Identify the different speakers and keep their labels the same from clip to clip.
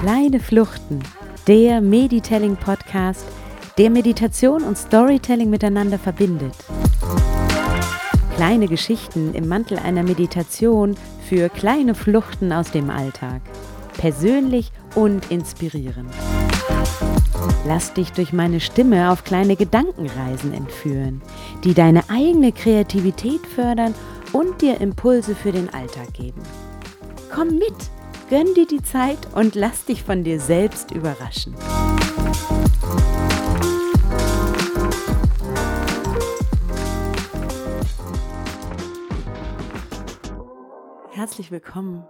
Speaker 1: Kleine Fluchten, der Meditelling Podcast, der Meditation und Storytelling miteinander verbindet. Kleine Geschichten im Mantel einer Meditation für kleine Fluchten aus dem Alltag. Persönlich und inspirierend. Lass dich durch meine Stimme auf kleine Gedankenreisen entführen, die deine eigene Kreativität fördern und dir Impulse für den Alltag geben. Komm mit, gönn dir die Zeit und lass dich von dir selbst überraschen. Herzlich willkommen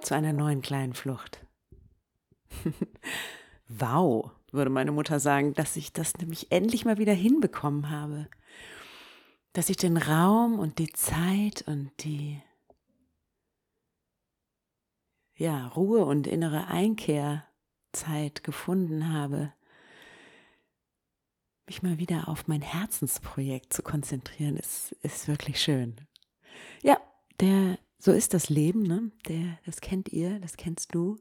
Speaker 1: zu einer neuen kleinen Flucht. wow, würde meine Mutter sagen, dass ich das nämlich endlich mal wieder hinbekommen habe. Dass ich den Raum und die Zeit und die ja, Ruhe und innere Einkehrzeit gefunden habe, mich mal wieder auf mein Herzensprojekt zu konzentrieren, ist, ist wirklich schön. Ja, der, so ist das Leben, ne? Der, das kennt ihr, das kennst du.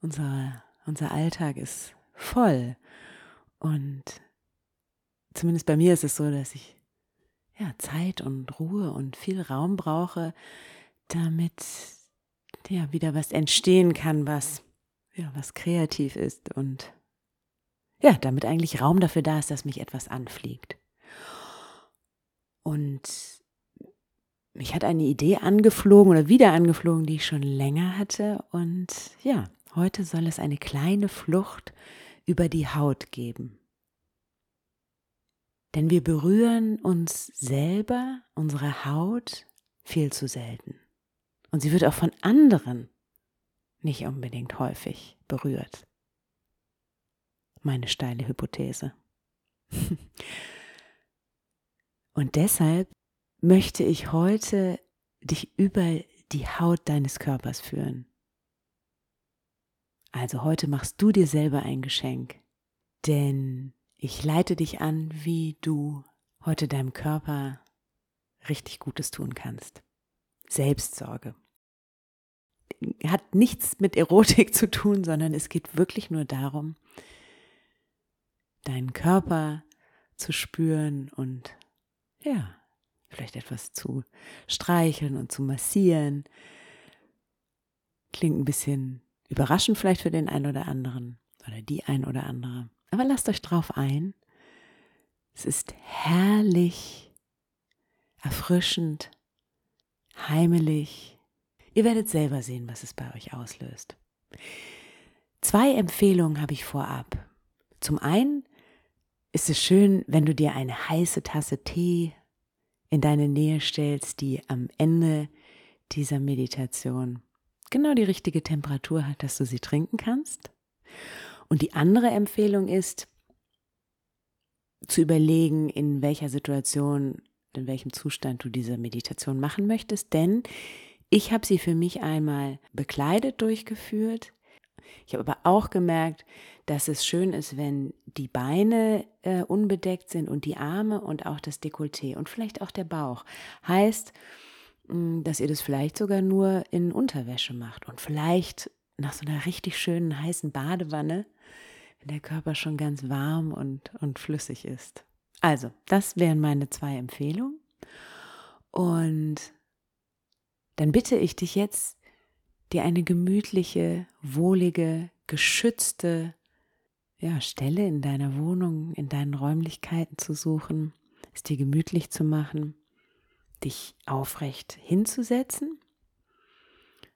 Speaker 1: Unser, unser Alltag ist voll. Und zumindest bei mir ist es so, dass ich ja, Zeit und Ruhe und viel Raum brauche, damit ja, wieder was entstehen kann, was, ja, was kreativ ist und ja, damit eigentlich Raum dafür da ist, dass mich etwas anfliegt. Und mich hat eine Idee angeflogen oder wieder angeflogen, die ich schon länger hatte. Und ja, heute soll es eine kleine Flucht über die Haut geben. Denn wir berühren uns selber, unsere Haut, viel zu selten. Und sie wird auch von anderen nicht unbedingt häufig berührt. Meine steile Hypothese. Und deshalb möchte ich heute dich über die Haut deines Körpers führen. Also heute machst du dir selber ein Geschenk, denn ich leite dich an, wie du heute deinem Körper richtig Gutes tun kannst. Selbstsorge hat nichts mit Erotik zu tun, sondern es geht wirklich nur darum, deinen Körper zu spüren und ja, vielleicht etwas zu streicheln und zu massieren. Klingt ein bisschen überraschend vielleicht für den einen oder anderen oder die ein oder andere. Aber lasst euch drauf ein. Es ist herrlich, erfrischend, heimelig Ihr werdet selber sehen, was es bei euch auslöst. Zwei Empfehlungen habe ich vorab. Zum einen ist es schön, wenn du dir eine heiße Tasse Tee in deine Nähe stellst, die am Ende dieser Meditation genau die richtige Temperatur hat, dass du sie trinken kannst. Und die andere Empfehlung ist, zu überlegen, in welcher Situation, in welchem Zustand du diese Meditation machen möchtest, denn ich habe sie für mich einmal bekleidet durchgeführt. Ich habe aber auch gemerkt, dass es schön ist, wenn die Beine äh, unbedeckt sind und die Arme und auch das Dekolleté und vielleicht auch der Bauch. Heißt, dass ihr das vielleicht sogar nur in Unterwäsche macht und vielleicht nach so einer richtig schönen heißen Badewanne, wenn der Körper schon ganz warm und, und flüssig ist. Also, das wären meine zwei Empfehlungen. Und dann bitte ich dich jetzt, dir eine gemütliche, wohlige, geschützte ja, Stelle in deiner Wohnung, in deinen Räumlichkeiten zu suchen, es dir gemütlich zu machen, dich aufrecht hinzusetzen,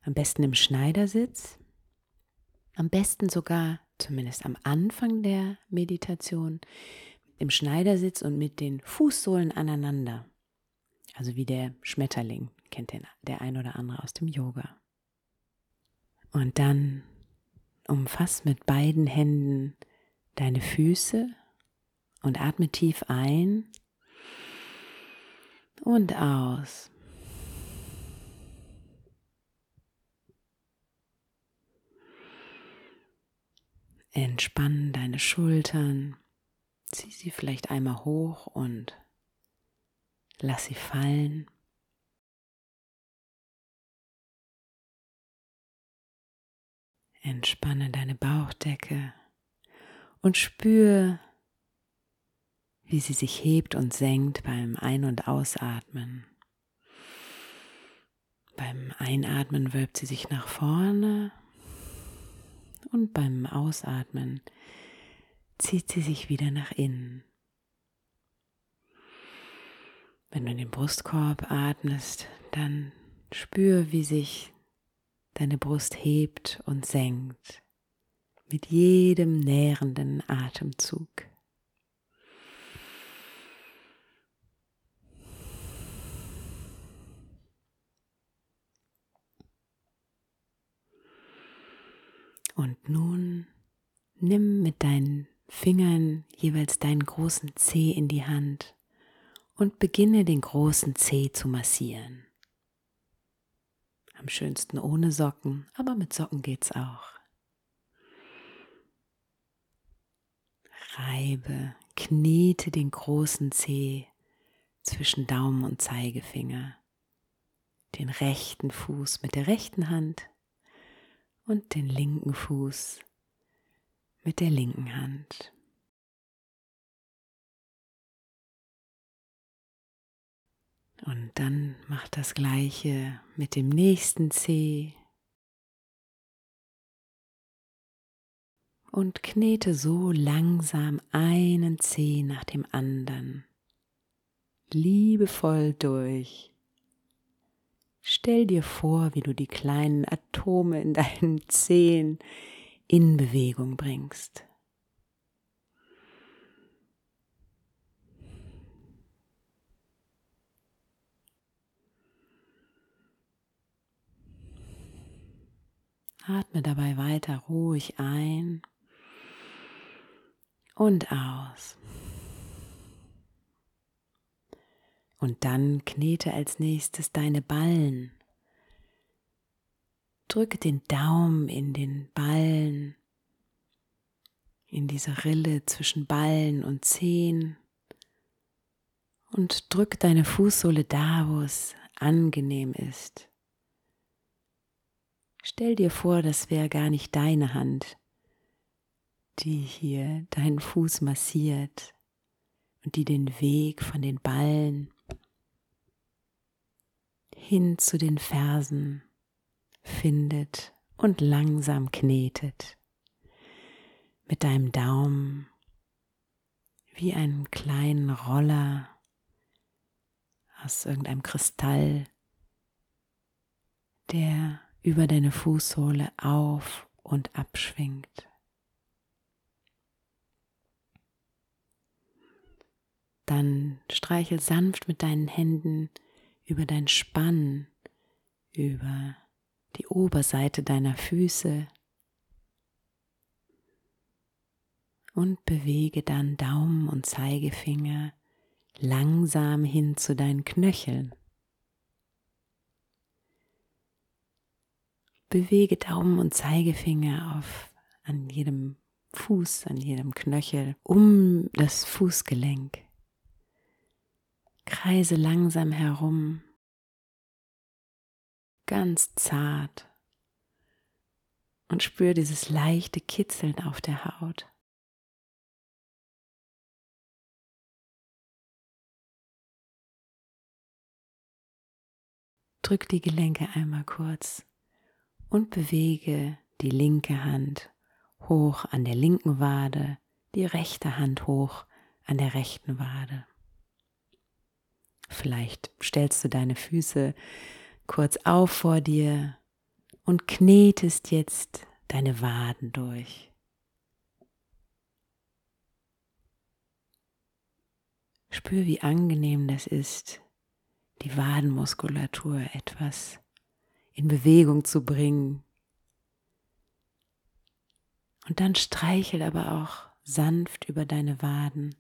Speaker 1: am besten im Schneidersitz, am besten sogar, zumindest am Anfang der Meditation, im Schneidersitz und mit den Fußsohlen aneinander, also wie der Schmetterling, kennt den der ein oder andere aus dem Yoga. Und dann umfass mit beiden Händen deine Füße und atme tief ein und aus. Entspann deine Schultern, zieh sie vielleicht einmal hoch und lass sie fallen. Entspanne deine Bauchdecke und spür, wie sie sich hebt und senkt beim Ein- und Ausatmen. Beim Einatmen wölbt sie sich nach vorne und beim Ausatmen zieht sie sich wieder nach innen. Wenn du in den Brustkorb atmest, dann spür, wie sich deine Brust hebt und senkt mit jedem nährenden Atemzug. Und nun nimm mit deinen Fingern jeweils deinen großen Zeh in die Hand und beginne den großen Zeh zu massieren. Am schönsten ohne Socken, aber mit Socken geht's auch. Reibe, knete den großen Zeh zwischen Daumen und Zeigefinger, den rechten Fuß mit der rechten Hand und den linken Fuß mit der linken Hand. Und dann mach das gleiche mit dem nächsten Zeh. Und knete so langsam einen Zeh nach dem anderen liebevoll durch. Stell dir vor, wie du die kleinen Atome in deinen Zehen in Bewegung bringst. Atme dabei weiter ruhig ein und aus. Und dann knete als nächstes deine Ballen. Drücke den Daumen in den Ballen, in diese Rille zwischen Ballen und Zehen und drück deine Fußsohle da, wo es angenehm ist. Stell dir vor, das wäre gar nicht deine Hand, die hier deinen Fuß massiert und die den Weg von den Ballen hin zu den Fersen findet und langsam knetet. Mit deinem Daumen wie einen kleinen Roller aus irgendeinem Kristall, der über deine Fußsohle auf und abschwingt. Dann streichel sanft mit deinen Händen über dein Spann, über die Oberseite deiner Füße und bewege dann Daumen und Zeigefinger langsam hin zu deinen Knöcheln. Bewege Daumen und Zeigefinger auf an jedem Fuß, an jedem Knöchel um das Fußgelenk. Kreise langsam herum, ganz zart und spür dieses leichte Kitzeln auf der Haut. Drück die Gelenke einmal kurz und bewege die linke Hand hoch an der linken Wade, die rechte Hand hoch an der rechten Wade. Vielleicht stellst du deine Füße kurz auf vor dir und knetest jetzt deine Waden durch. Spür, wie angenehm das ist, die Wadenmuskulatur etwas in Bewegung zu bringen. Und dann streichel aber auch sanft über deine Waden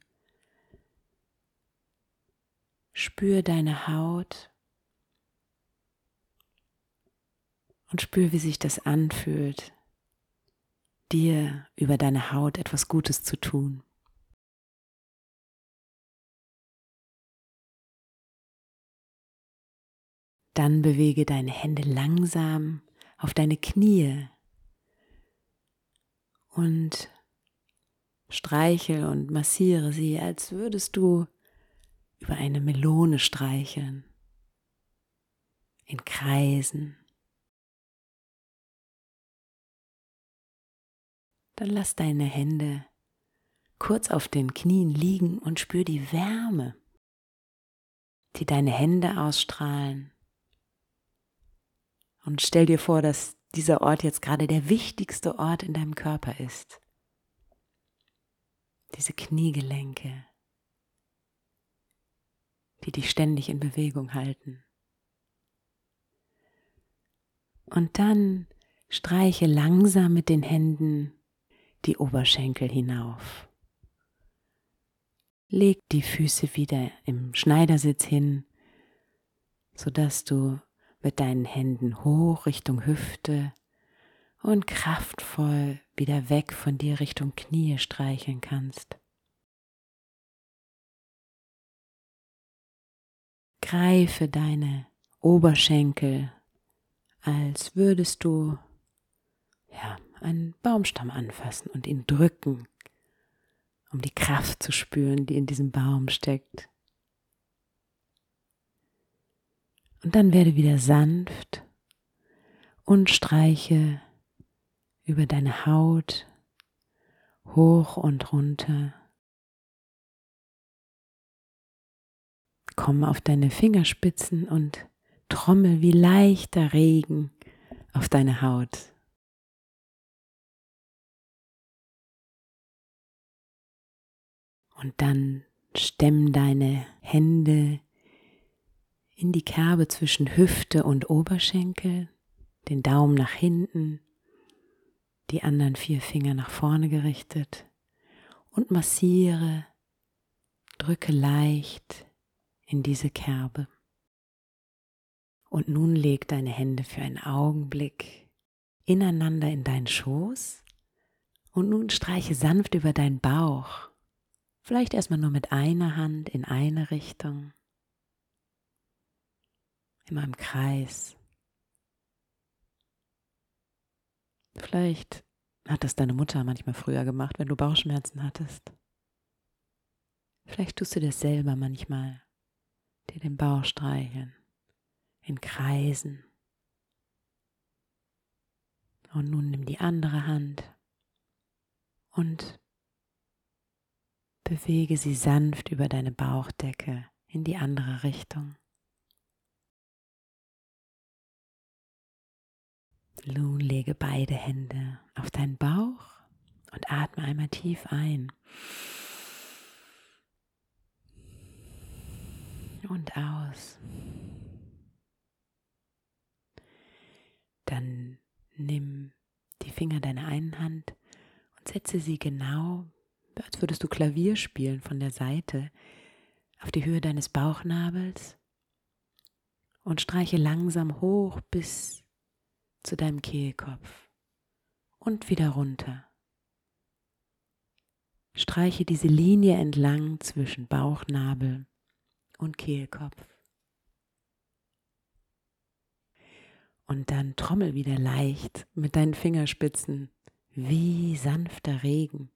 Speaker 1: Spür deine Haut und spür, wie sich das anfühlt, dir über deine Haut etwas Gutes zu tun. Dann bewege deine Hände langsam auf deine Knie und streichel und massiere sie, als würdest du über eine Melone streicheln, in Kreisen. Dann lass deine Hände kurz auf den Knien liegen und spür die Wärme, die deine Hände ausstrahlen. Und stell dir vor, dass dieser Ort jetzt gerade der wichtigste Ort in deinem Körper ist. Diese Kniegelenke, die dich ständig in Bewegung halten. Und dann streiche langsam mit den Händen die Oberschenkel hinauf. Leg die Füße wieder im Schneidersitz hin, sodass du mit deinen Händen hoch Richtung Hüfte und kraftvoll wieder weg von dir Richtung Knie streicheln kannst. Greife deine Oberschenkel, als würdest du ja, einen Baumstamm anfassen und ihn drücken, um die Kraft zu spüren, die in diesem Baum steckt. Und dann werde wieder sanft und streiche über deine Haut hoch und runter. Komm auf deine Fingerspitzen und trommel wie leichter Regen auf deine Haut. Und dann stemm deine Hände in die Kerbe zwischen Hüfte und Oberschenkel, den Daumen nach hinten, die anderen vier Finger nach vorne gerichtet und massiere, drücke leicht in diese Kerbe. Und nun leg deine Hände für einen Augenblick ineinander in deinen Schoß und nun streiche sanft über deinen Bauch. Vielleicht erstmal nur mit einer Hand in eine Richtung immer im Kreis. Vielleicht hat das deine Mutter manchmal früher gemacht, wenn du Bauchschmerzen hattest. Vielleicht tust du das selber manchmal, dir den Bauch streicheln, in Kreisen. Und nun nimm die andere Hand und bewege sie sanft über deine Bauchdecke in die andere Richtung. Nun lege beide Hände auf deinen Bauch und atme einmal tief ein. Und aus. Dann nimm die Finger deiner einen Hand und setze sie genau, als würdest du Klavier spielen von der Seite, auf die Höhe deines Bauchnabels und streiche langsam hoch bis zu deinem Kehlkopf und wieder runter. Streiche diese Linie entlang zwischen Bauchnabel und Kehlkopf. Und dann trommel wieder leicht mit deinen Fingerspitzen wie sanfter Regen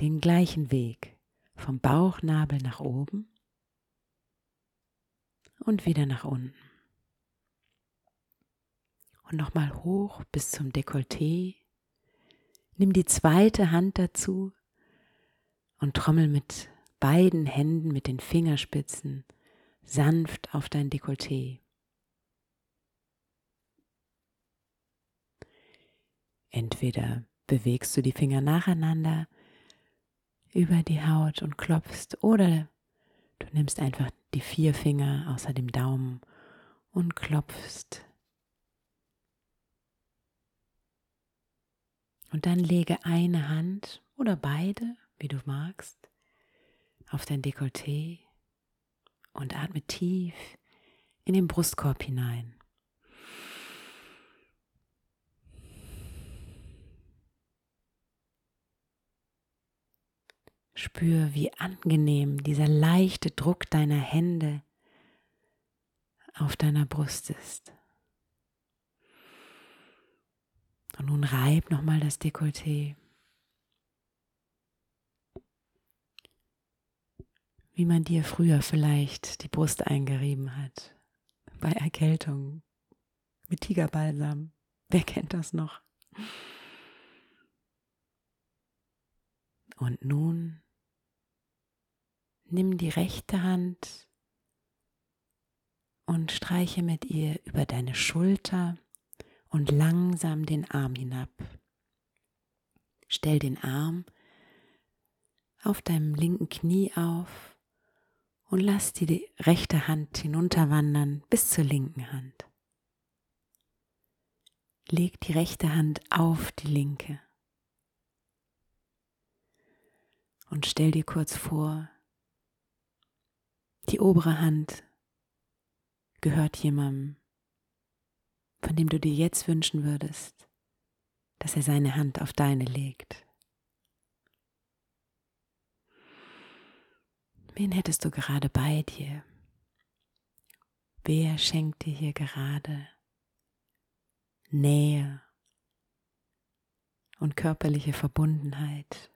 Speaker 1: den gleichen Weg vom Bauchnabel nach oben und wieder nach unten und nochmal hoch bis zum Dekolleté. Nimm die zweite Hand dazu und trommel mit beiden Händen, mit den Fingerspitzen sanft auf dein Dekolleté. Entweder bewegst du die Finger nacheinander über die Haut und klopfst oder du nimmst einfach die vier Finger außer dem Daumen und klopfst Und dann lege eine Hand oder beide, wie du magst, auf dein Dekolleté und atme tief in den Brustkorb hinein. Spür, wie angenehm dieser leichte Druck deiner Hände auf deiner Brust ist. Und nun reib nochmal das Dekolleté. Wie man dir früher vielleicht die Brust eingerieben hat. Bei Erkältung. Mit Tigerbalsam. Wer kennt das noch? Und nun nimm die rechte Hand und streiche mit ihr über deine Schulter und langsam den Arm hinab. Stell den Arm auf deinem linken Knie auf und lass die rechte Hand hinunterwandern bis zur linken Hand. Leg die rechte Hand auf die linke. Und stell dir kurz vor, die obere Hand gehört jemandem, von dem du dir jetzt wünschen würdest, dass er seine Hand auf deine legt. Wen hättest du gerade bei dir? Wer schenkt dir hier gerade Nähe und körperliche Verbundenheit?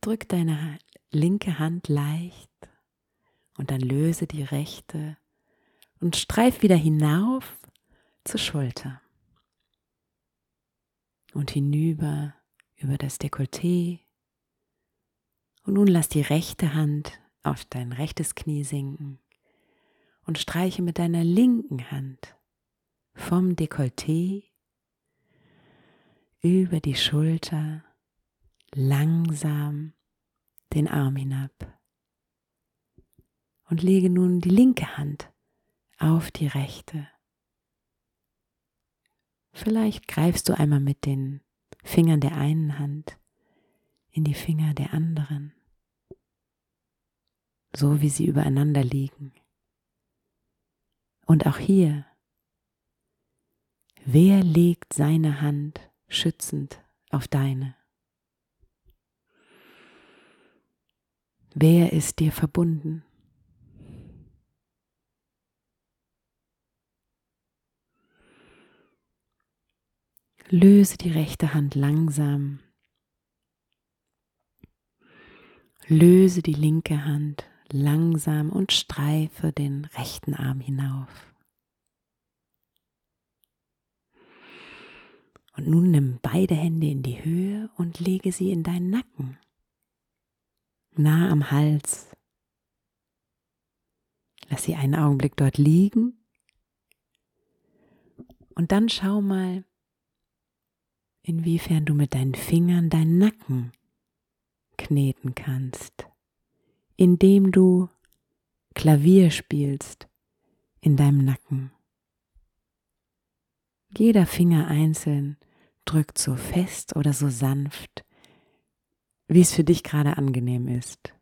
Speaker 1: Drück deine linke Hand leicht und dann löse die rechte und streif wieder hinauf zur Schulter und hinüber über das Dekolleté. Und nun lass die rechte Hand auf dein rechtes Knie sinken und streiche mit deiner linken Hand vom Dekolleté über die Schulter langsam den Arm hinab. Und lege nun die linke Hand auf die rechte. Vielleicht greifst du einmal mit den Fingern der einen Hand in die Finger der anderen, so wie sie übereinander liegen. Und auch hier, wer legt seine Hand schützend auf deine? Wer ist dir verbunden? Löse die rechte Hand langsam. Löse die linke Hand langsam und streife den rechten Arm hinauf. Und nun nimm beide Hände in die Höhe und lege sie in deinen Nacken nah am Hals. Lass sie einen Augenblick dort liegen. Und dann schau mal, inwiefern du mit deinen Fingern deinen Nacken kneten kannst, indem du Klavier spielst in deinem Nacken. Jeder Finger einzeln drückt so fest oder so sanft, wie es für dich gerade angenehm ist.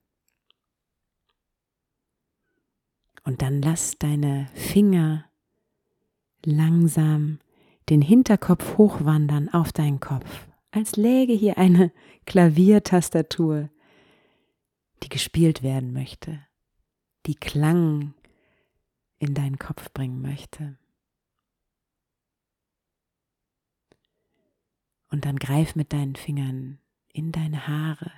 Speaker 1: Und dann lass deine Finger langsam den Hinterkopf hochwandern auf deinen Kopf, als läge hier eine Klaviertastatur, die gespielt werden möchte, die Klang in deinen Kopf bringen möchte. Und dann greif mit deinen Fingern in deine Haare.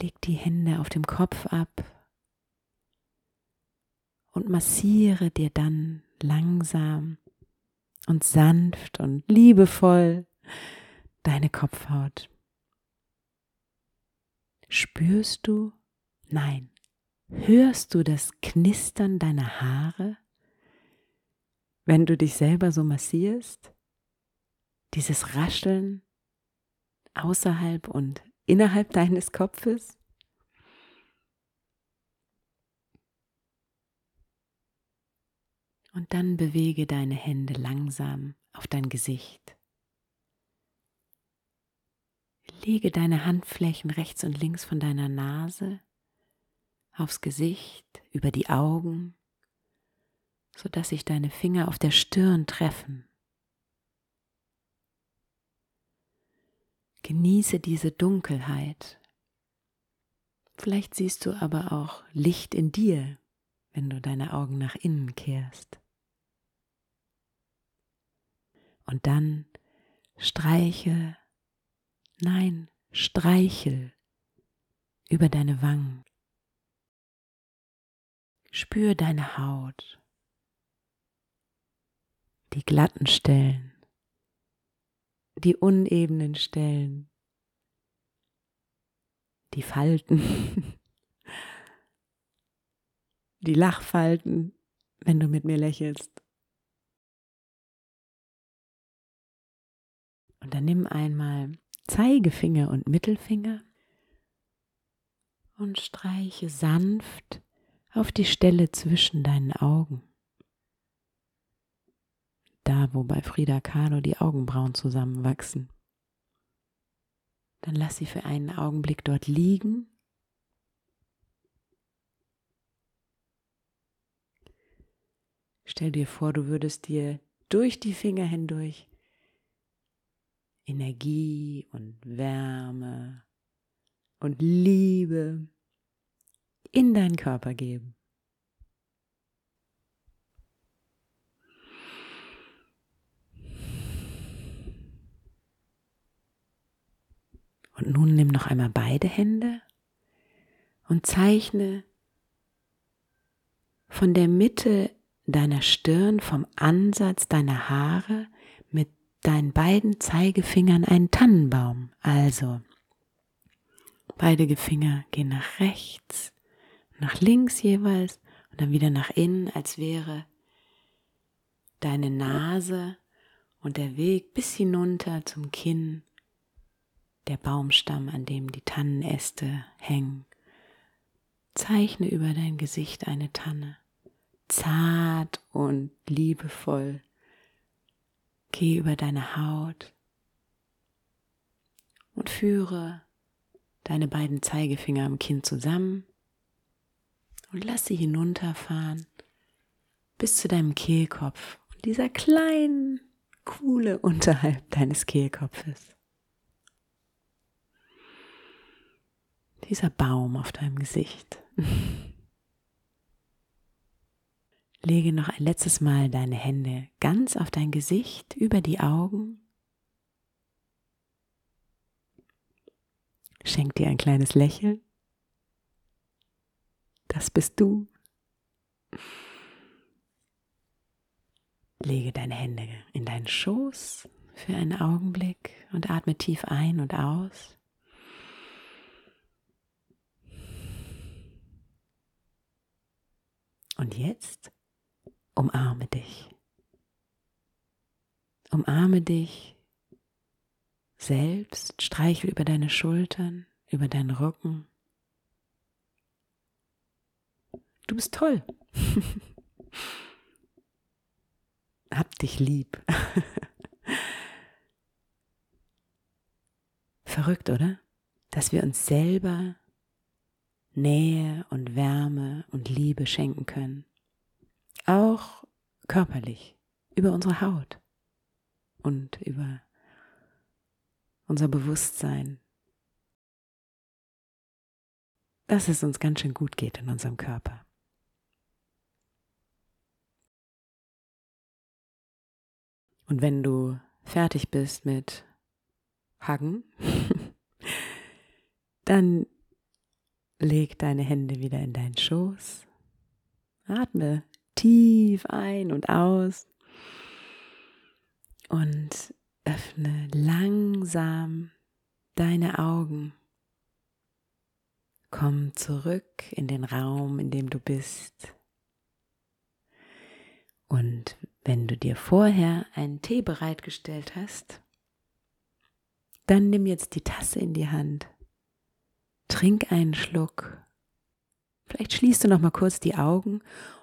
Speaker 1: Leg die Hände auf dem Kopf ab und massiere dir dann langsam und sanft und liebevoll deine Kopfhaut. Spürst du? Nein. Hörst du das Knistern deiner Haare, wenn du dich selber so massierst? Dieses Rascheln außerhalb und innerhalb deines Kopfes? Und dann bewege deine Hände langsam auf dein Gesicht. Lege deine Handflächen rechts und links von deiner Nase aufs Gesicht, über die Augen, sodass sich deine Finger auf der Stirn treffen. Genieße diese Dunkelheit. Vielleicht siehst du aber auch Licht in dir, wenn du deine Augen nach innen kehrst. Und dann streiche, nein, streichel über deine Wangen. Spür deine Haut, die glatten Stellen, die unebenen Stellen, die Falten, die Lachfalten, wenn du mit mir lächelst. Und dann nimm einmal Zeigefinger und Mittelfinger und streiche sanft auf die Stelle zwischen deinen Augen. Da, wo bei Frida Kahlo die Augenbrauen zusammenwachsen. Dann lass sie für einen Augenblick dort liegen. Stell dir vor, du würdest dir durch die Finger hindurch Energie und Wärme und Liebe in deinen Körper geben. Und nun nimm noch einmal beide Hände und zeichne von der Mitte deiner Stirn, vom Ansatz deiner Haare deinen beiden Zeigefingern einen Tannenbaum. Also, beide Finger gehen nach rechts, nach links jeweils und dann wieder nach innen, als wäre deine Nase und der Weg bis hinunter zum Kinn der Baumstamm, an dem die Tannenäste hängen. Zeichne über dein Gesicht eine Tanne, zart und liebevoll. Geh über deine Haut und führe deine beiden Zeigefinger am Kinn zusammen und lass sie hinunterfahren bis zu deinem Kehlkopf und dieser kleinen Kuhle unterhalb deines Kehlkopfes. Dieser Baum auf deinem Gesicht. Lege noch ein letztes Mal deine Hände ganz auf dein Gesicht, über die Augen. Schenk dir ein kleines Lächeln. Das bist du. Lege deine Hände in deinen Schoß für einen Augenblick und atme tief ein und aus. Und jetzt umarme dich. Umarme dich selbst, streichel über deine Schultern, über deinen Rücken. Du bist toll. Hab dich lieb. Verrückt, oder? Dass wir uns selber Nähe und Wärme und Liebe schenken können. Auch körperlich, über unsere Haut und über unser Bewusstsein. Dass es uns ganz schön gut geht in unserem Körper. Und wenn du fertig bist mit Hagen, dann leg deine Hände wieder in deinen Schoß. Atme tief ein und aus und öffne langsam deine Augen. Komm zurück in den Raum, in dem du bist. Und wenn du dir vorher einen Tee bereitgestellt hast, dann nimm jetzt die Tasse in die Hand Trink einen Schluck. Vielleicht schließt du noch mal kurz die Augen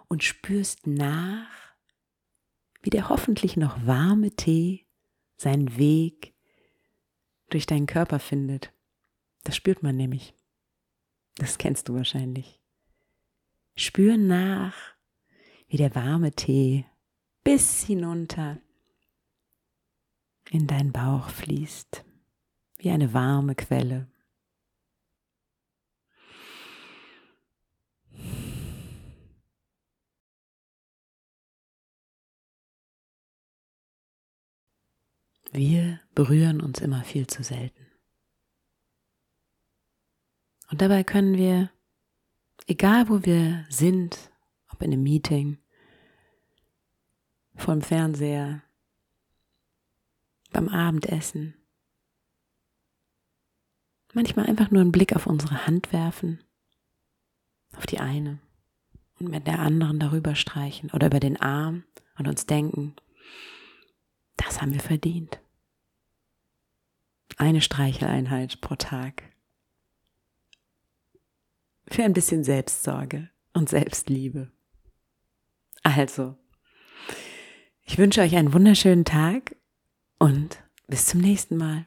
Speaker 1: und spürst nach, wie der hoffentlich noch warme Tee seinen Weg durch deinen Körper findet. Das spürt man nämlich. Das kennst du wahrscheinlich. Spür nach, wie der warme Tee bis hinunter in deinen Bauch fließt, wie eine warme Quelle. Wir berühren uns immer viel zu selten. Und dabei können wir, egal wo wir sind, ob in einem Meeting, vor dem Fernseher, beim Abendessen, manchmal einfach nur einen Blick auf unsere Hand werfen, auf die eine und mit der anderen darüber streichen oder über den Arm und uns denken, das haben wir verdient. Eine Streicheleinheit pro Tag. Für ein bisschen Selbstsorge und Selbstliebe. Also, ich wünsche euch einen wunderschönen Tag und bis zum nächsten Mal.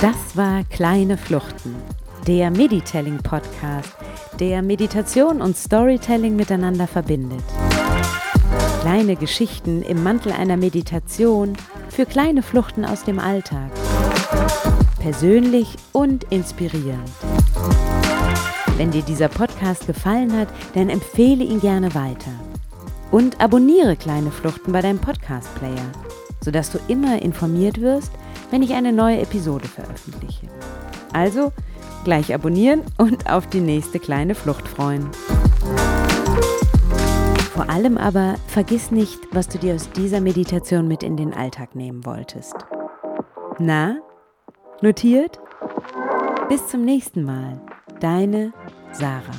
Speaker 1: Das war Kleine Fluchten, der Meditelling Podcast, der Meditation und Storytelling miteinander verbindet. Kleine Geschichten im Mantel einer Meditation für kleine Fluchten aus dem Alltag. Persönlich und inspirierend. Wenn dir dieser Podcast gefallen hat, dann empfehle ihn gerne weiter. Und abonniere kleine Fluchten bei deinem Podcast-Player, sodass du immer informiert wirst, wenn ich eine neue Episode veröffentliche. Also gleich abonnieren und auf die nächste kleine Flucht freuen. Vor allem aber vergiss nicht, was du dir aus dieser Meditation mit in den Alltag nehmen wolltest. Na, notiert? Bis zum nächsten Mal. Deine Sarah.